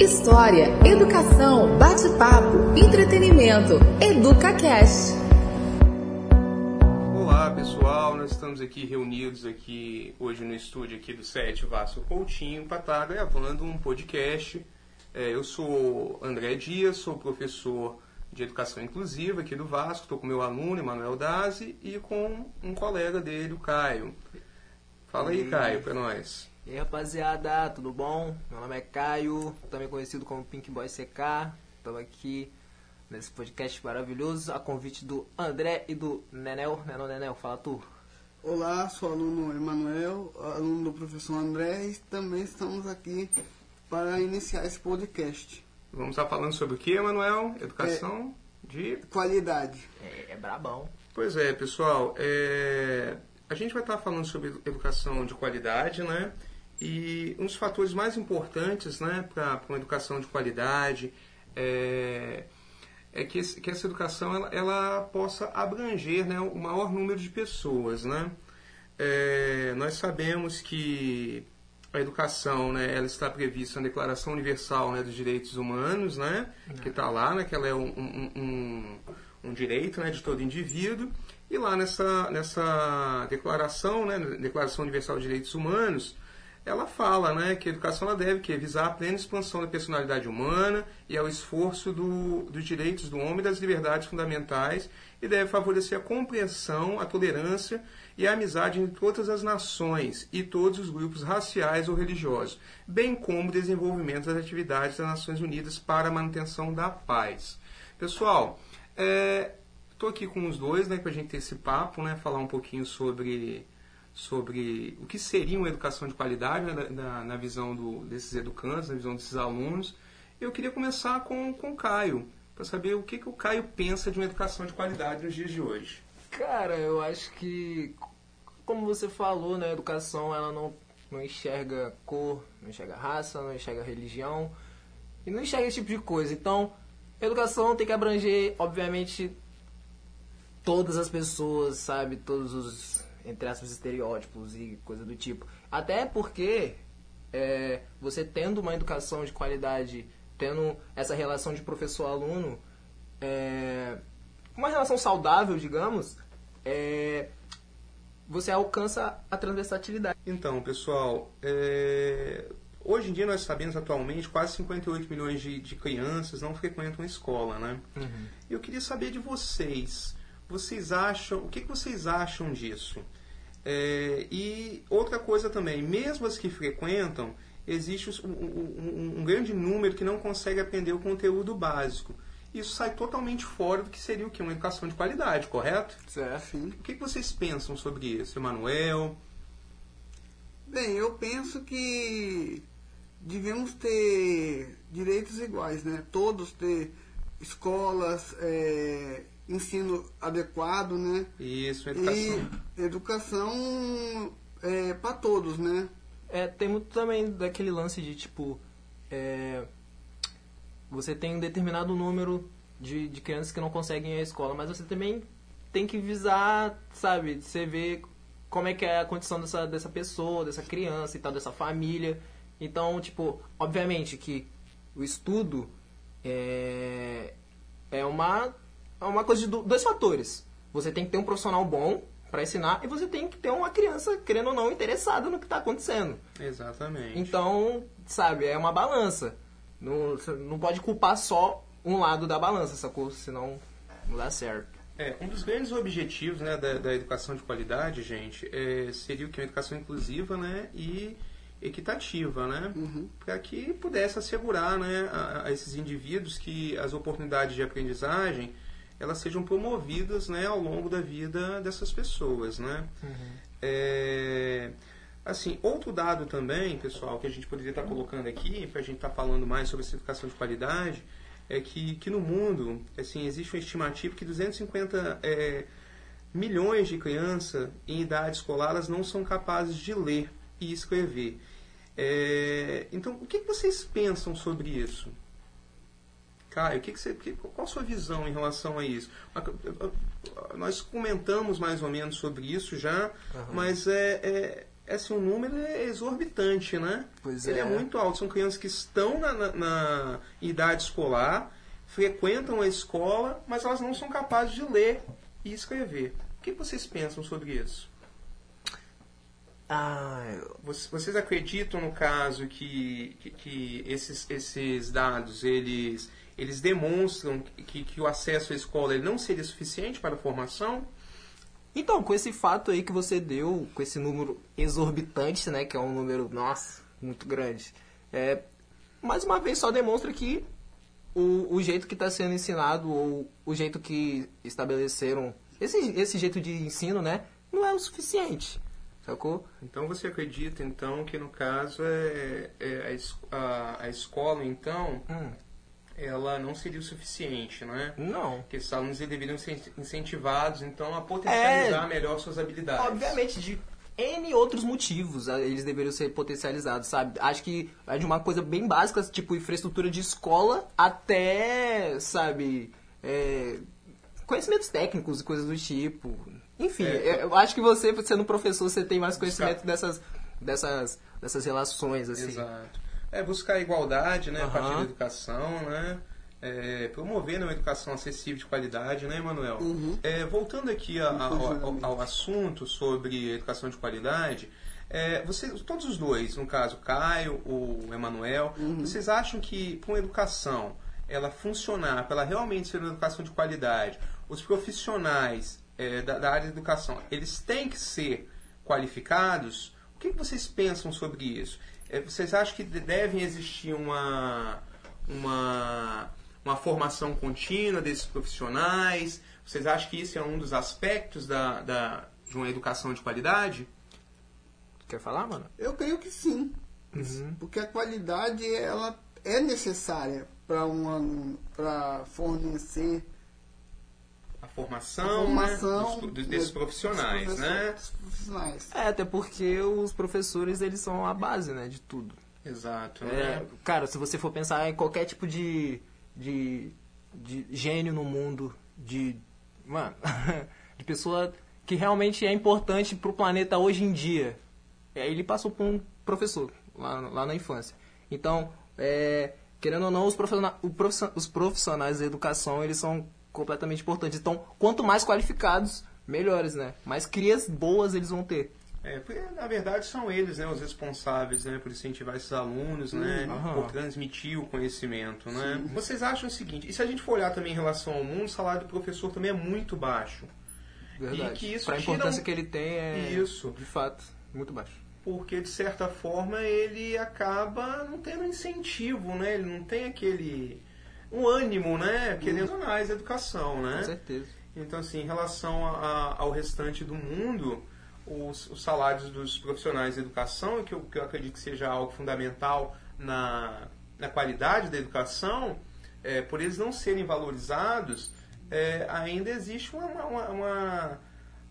História, educação, bate-papo, entretenimento. EducaCast. Olá pessoal, nós estamos aqui reunidos aqui hoje no estúdio aqui do SET Vasco Coutinho para estar gravando um podcast. É, eu sou André Dias, sou professor de Educação Inclusiva aqui do Vasco, estou com meu aluno, Emanuel Dazi, e com um colega dele, o Caio. Fala aí, Caio, para nós. E aí, rapaziada, tudo bom? Meu nome é Caio, também conhecido como Pink Boy CK. Estamos aqui nesse podcast maravilhoso, a convite do André e do Nenel. Nenel, Nenel, fala tu. Olá, sou aluno Emanuel, aluno do professor André e também estamos aqui para iniciar esse podcast. Vamos estar falando sobre o que, Emanuel? Educação de... Qualidade. É, é brabão. Pois é, pessoal, é, a gente vai estar falando sobre educação de qualidade, né? E um dos fatores mais importantes né, para uma educação de qualidade é, é que, esse- que essa educação ela, ela possa abranger né, o maior número de pessoas. Né? É, nós sabemos que a educação né, ela está prevista na Declaração Universal né, dos Direitos Humanos, né, que está lá, né, que ela é um, um- um- um direito né, de todo indivíduo. E lá nessa, nessa declaração, né, Declaração Universal de Direitos Humanos, ela fala né, que a educação ela deve que, visar a plena expansão da personalidade humana e ao esforço do, dos direitos do homem e das liberdades fundamentais e deve favorecer a compreensão, a tolerância e a amizade entre todas as nações e todos os grupos raciais ou religiosos, bem como o desenvolvimento das atividades das Nações Unidas para a manutenção da paz. Pessoal, estou aqui com os dois né, para a gente ter esse papo, né, falar um pouquinho sobre sobre o que seria uma educação de qualidade né, na, na visão do, desses educantes, na visão desses alunos. Eu queria começar com, com o Caio, para saber o que, que o Caio pensa de uma educação de qualidade nos dias de hoje. Cara, eu acho que, como você falou, né, a educação ela não, não enxerga cor, não enxerga raça, não enxerga religião e não enxerga esse tipo de coisa. Então, a educação tem que abranger, obviamente, todas as pessoas, sabe? Todos os, entre aspas, estereótipos e coisa do tipo. Até porque é, você tendo uma educação de qualidade, tendo essa relação de professor-aluno, é, uma relação saudável, digamos, é, você alcança a transversalidade. Então, pessoal, é, hoje em dia nós sabemos atualmente quase 58 milhões de, de crianças não frequentam a escola, né? Eu queria saber de vocês, vocês acham, o que, que vocês acham disso? É, e outra coisa também, mesmo as que frequentam, existe um, um- um grande número que não consegue aprender o conteúdo básico. Isso sai totalmente fora do que seria o que? Uma educação de qualidade, correto? Certo. Sim. O que, que vocês pensam sobre isso, Emanuel? Bem, eu penso que devemos ter direitos iguais, né? Todos ter escolas, é, ensino adequado, né? Isso, educação. E educação é, para todos, né? É, tem muito também daquele lance de tipo. é, você tem um determinado número de, de crianças que não conseguem ir à escola, mas você também tem que visar, sabe? Você vê como é que é a condição dessa, dessa pessoa, dessa criança e tal, dessa família. Então, tipo, obviamente que o estudo é, é uma, é uma coisa de do- dois fatores. Você tem que ter um profissional bom para ensinar e você tem que ter uma criança, querendo ou não, interessada no que está acontecendo. Exatamente. Então, sabe, é uma balança. Não, não pode culpar só um lado da balança, sacou? Senão não dá certo. É, um dos grandes objetivos né, da, da educação de qualidade, gente, é, seria o que? Uma educação inclusiva né, e equitativa, né? Para que pudesse assegurar né, a, a esses indivíduos que as oportunidades de aprendizagem elas sejam promovidas né, ao longo da vida dessas pessoas, né? É, assim, outro dado também, pessoal, que a gente poderia estar colocando aqui, para a gente estar falando mais sobre essa educação de qualidade, é que, que no mundo assim, existe uma estimativa que 250 é, milhões de crianças em idade escolar elas não são capazes de ler e escrever. É, então, o que vocês pensam sobre isso? Caio, que que você, que- qual a sua visão em relação a isso? Nós comentamos mais ou menos sobre isso já, mas é, é, é assim, um número exorbitante, né? Pois Ele é. é. muito alto. São crianças que estão na, na- na idade escolar, frequentam a escola, mas elas não são capazes de ler e escrever. O que vocês pensam sobre isso? Ah, eu- Vocês vocês acreditam, no caso, que, que, que esses, esses dados, eles, eles demonstram que, que o acesso à escola ele não seria suficiente para a formação? Então, com esse fato aí que você deu, com esse número exorbitante, né, que é um número, nossa, muito grande, é, mais uma vez só demonstra que o, o jeito que está sendo ensinado, ou o jeito que estabeleceram, esse, esse jeito de ensino, né, não é o suficiente, sacou? Então você acredita, então, que no caso é, é a, a, a escola, então, Hum, ela não seria o suficiente, né? não. Que esses alunos deveriam ser incentivados, então, a potencializar melhor suas habilidades. Obviamente, de N outros motivos ah, eles deveriam ser potencializados, sabe? Acho que é de uma coisa bem básica, tipo infraestrutura de escola, até, sabe, é, conhecimentos técnicos e coisas do tipo. Enfim, É. eu acho que você, sendo professor, você tem mais conhecimento dessas, dessas, dessas relações, assim. Exato. É buscar a igualdade, né, a partir da educação, né? É, promover né, uma educação acessível de qualidade, né, Emanuel? Uhum. É, voltando aqui a- a- ao, ao- assunto sobre educação de qualidade, é, vocês, todos os dois, no caso Caio, o Emanuel, Uhum. vocês acham que para uma educação ela funcionar, para ela realmente ser uma educação de qualidade, os profissionais é, da, da área de educação, eles têm que ser qualificados? O que que vocês pensam sobre isso? É, vocês acham que de- devem existir uma, uma, uma formação contínua desses profissionais? Vocês acham que isso é um dos aspectos da, da, de uma educação de qualidade? Quer falar, mano? Eu creio que sim. Uhum. Porque a qualidade ela é necessária para um aluno, para fornecer A a formação, formação né, dos- dos- desses dos profissionais, professores- né? dos profissionais. É, até porque os professores, eles são a base, né, de tudo. Exato. É, né? cara, se você for pensar em qualquer tipo de, de, de gênio no mundo, de. Mano, de pessoa que realmente é importante pro planeta hoje em dia. É, ele passou por um professor lá, lá na infância. Então, é, querendo ou não, os profissionais, o profissi- os profissionais da educação eles são completamente importantes. Então, quanto mais qualificados, melhores, né? Mais crias boas eles vão ter. É, porque, na verdade são eles né, os responsáveis né, por incentivar esses alunos, né, Aham. por transmitir o conhecimento. Né? Vocês acham o seguinte, e se a gente for olhar também em relação ao mundo, o salário do professor também é muito baixo. Verdade. E que isso tira importância um- que ele tem é, Isso. de fato, muito baixo. Porque, de certa forma, ele acaba não tendo incentivo, né? Ele não tem aquele... um ânimo, né? Querendo mais educação, né? Com certeza. Então, assim, em relação a- a- ao restante do mundo, os, os salários dos profissionais de educação, que eu, que eu acredito que seja algo fundamental na, na qualidade da educação, é, por eles não serem valorizados, é, ainda existe uma, uma, uma,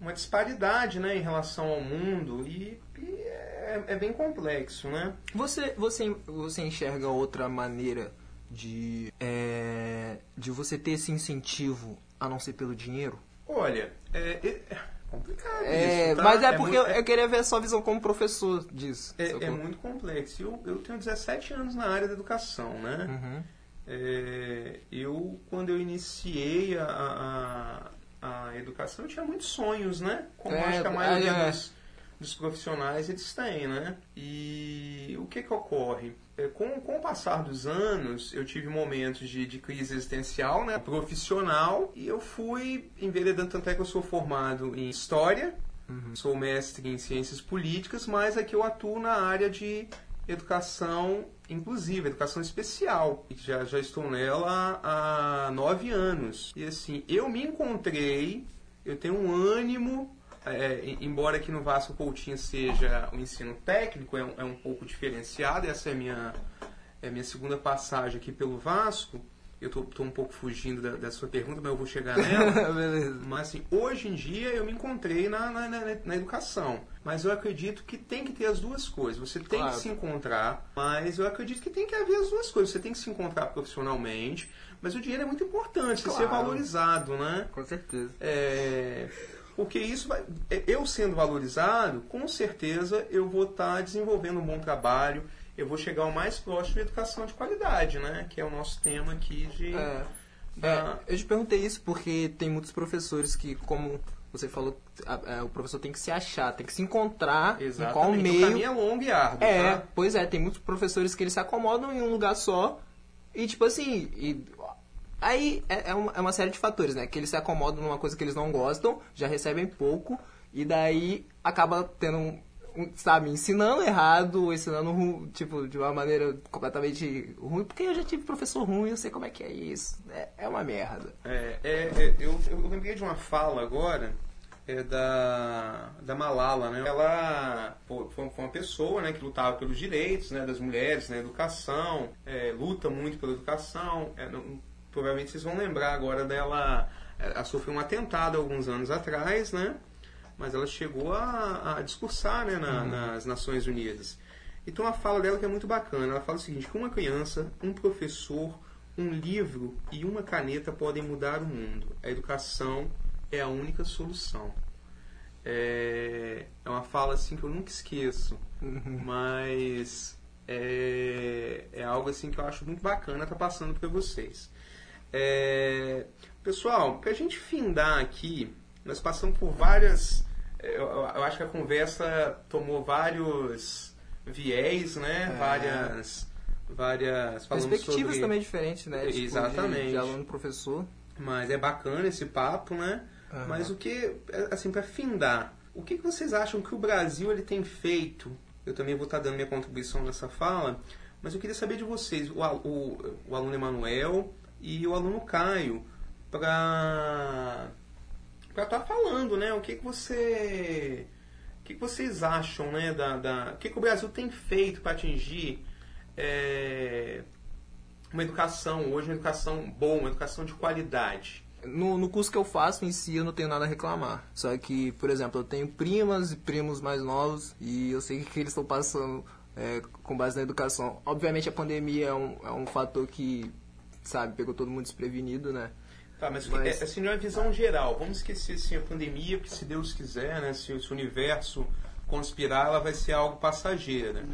uma disparidade né, em relação ao mundo e, e é, é bem complexo, né? Você, você, você enxerga outra maneira de, é, de você ter esse incentivo a não ser pelo dinheiro? Olha, é, é complicado É, isso, tá? mas é porque muito- eu, eu queria ver a sua visão como professor disso. É, é muito complexo. Eu, eu tenho 17 anos na área da educação, né? Uhum. É, eu, quando eu iniciei a, a, a educação, eu tinha muitos sonhos, né? Como É, acho que a maioria é, é. dos, dos profissionais eles têm, né? E o que que ocorre? É, com, com o passar dos anos, eu tive momentos de, de crise existencial, né? Profissional, e eu fui enveredando, tanto é que eu sou formado em História, Sou mestre em ciências políticas, mas aqui eu atuo na área de educação inclusiva, educação especial. Já, já estou nela há nove anos. E assim, eu me encontrei, eu tenho um ânimo, é, em- embora aqui no Vasco Coutinho seja o ensino técnico, é um, é um pouco diferenciado, essa é a minha, é minha segunda passagem aqui pelo Vasco. Eu estou um pouco fugindo da, da sua pergunta, mas eu vou chegar nela. Mas assim, hoje em dia eu me encontrei na, na, na- na educação. Mas eu acredito que tem que ter as duas coisas. Você tem Claro. que se encontrar, mas eu acredito que tem que haver as duas coisas. Você tem que se encontrar profissionalmente, mas o dinheiro é muito importante, você ser Claro. valorizado, né? Com certeza. É, Porque isso vai, é, eu sendo valorizado, com certeza eu vou estar desenvolvendo um bom trabalho, eu vou chegar ao mais próximo de educação de qualidade, né? Que é o nosso tema aqui de. É, da- é, eu te perguntei isso porque tem muitos professores que, como você falou, a- é, o professor tem que se achar, tem que se encontrar em Exatamente. qual O meio. caminho é longo e árduo, É, tá? pois é, tem muitos professores que eles se acomodam em um lugar só e, tipo assim, e- aí é, é uma, é uma série de fatores, né? Que eles se acomodam numa coisa que eles não gostam, já recebem pouco e daí acaba tendo, um, sabe, ensinando errado, ensinando, tipo, de uma maneira completamente ruim, porque eu já tive professor ruim, eu sei como é que é isso. É, é uma merda. É, é, é, eu, eu lembrei de uma fala agora é da, da Malala, né? Ela pô, foi, uma pessoa né, que lutava pelos direitos né, das mulheres na educação, é, luta muito pela educação. É, não- provavelmente vocês vão lembrar agora dela. Ela sofreu um atentado alguns anos atrás, né? Mas ela chegou a, a discursar né, na- nas Nações Unidas. Então a fala dela que é muito bacana. Ela fala o seguinte, que uma criança, um professor, um livro e uma caneta podem mudar o mundo. A educação é a única solução. É, é uma fala assim que eu nunca esqueço, mas é, é algo assim que eu acho muito bacana estar passando para vocês. É, pessoal, para a gente findar aqui, nós passamos por várias. Eu, eu acho que a conversa tomou vários viés, né? É. Várias, várias Perspectivas sobre- também diferentes, né? Tipo, de- Exatamente. De, aluno professor. mas é bacana esse papo, né? Aham. Mas o que, assim, para findar, o que, que vocês acham que o Brasil ele tem feito? Eu também vou estar dando minha contribuição nessa fala, mas eu queria saber de vocês, o, o, o aluno Emanuel e o aluno Caio, para para estar falando, né? O que, que você o que, que vocês acham, né? Da, da, o que, que o Brasil tem feito para atingir é, uma educação hoje, uma educação boa, uma educação de qualidade? No, no curso que eu faço em si, eu não tenho nada a reclamar. Só que, por exemplo, eu tenho primas e primos mais novos e eu sei que eles estão passando é, com base na educação. Obviamente, a pandemia é um, é um fator que, sabe, pegou todo mundo desprevenido, né? Tá, mas, Mas- é, assim, de uma visão geral, vamos esquecer assim, a pandemia, porque se Deus quiser, né, se, se o universo conspirar, ela vai ser algo passageira.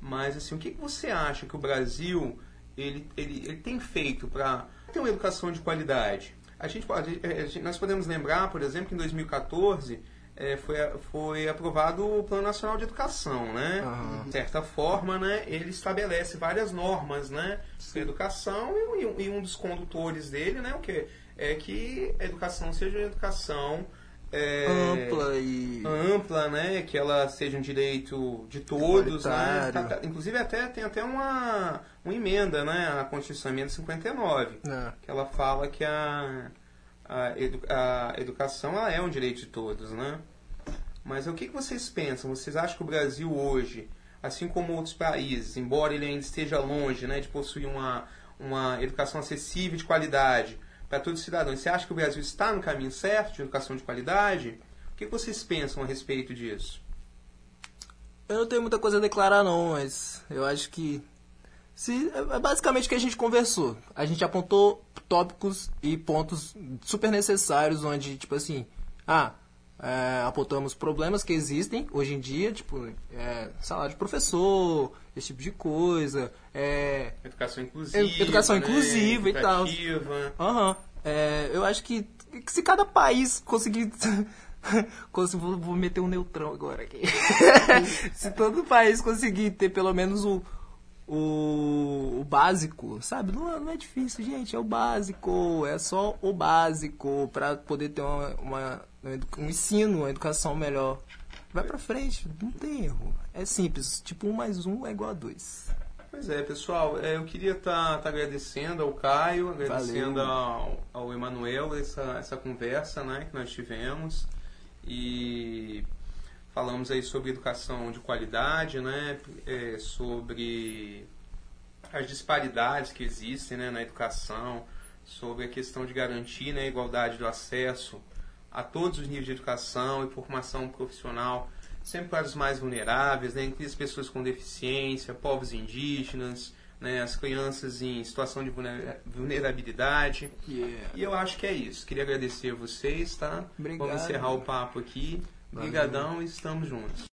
Mas assim, o que, que você acha que o Brasil ele, ele, ele tem feito para ter uma educação de qualidade? A gente, pode- a gente- nós podemos lembrar, por exemplo, que em 2014 é, foi, foi aprovado o Plano Nacional de Educação, né? Aham. De certa forma, né, ele estabelece várias normas, né, para educação e, um- e um dos condutores dele, né, o que é que a educação seja uma educação é, Ampla e. ampla, né, que ela seja um direito de todos, né? Tá- tá- inclusive até tem até uma, uma emenda, né, à Constituição emenda 59, É. que ela fala que a, a, edu- a educação ela é um direito de todos, né? Mas o que, vocês pensam? Vocês acham que o Brasil hoje, assim como outros países, embora ele ainda esteja longe né, de possuir uma, uma educação acessível de qualidade para todos os cidadãos, você acha que o Brasil está no caminho certo de educação de qualidade? O que, que vocês pensam a respeito disso? Eu não tenho muita coisa a declarar, não, mas eu acho que. Se, é basicamente o que a gente conversou. A gente apontou tópicos e pontos super necessários, onde, tipo assim, ah, é, apontamos problemas que existem hoje em dia, tipo, é, salário de professor, esse tipo de coisa, é, Educação inclusiva. Educação né, inclusiva e tal. É, eu acho que, que se cada país conseguir. cons- vou, vou meter um neutrão agora aqui. se todo país conseguir ter pelo menos o, o, o básico, sabe? Não, é- não é difícil, gente. É o básico. É só o básico para poder ter uma, uma- um ensino, uma educação melhor. Vai pra frente, não tem erro. É simples. Tipo, um mais um é igual a dois. Pois é, pessoal, é, eu queria estar agradecendo ao Caio, agradecendo Valeu. ao, ao Emanuel essa, essa conversa né, que nós tivemos e falamos aí sobre educação de qualidade, né, é, sobre as disparidades que existem né, na educação, sobre a questão de garantir né, a igualdade do acesso a todos os níveis de educação e formação profissional, sempre para os mais vulneráveis, né, inclusive as pessoas com deficiência, povos indígenas, né, as crianças em situação de vulnera- vulnerabilidade. Yeah. E eu acho que é isso. Queria agradecer a vocês, tá? Obrigado. Vamos encerrar o papo aqui. Obrigadão e estamos juntos.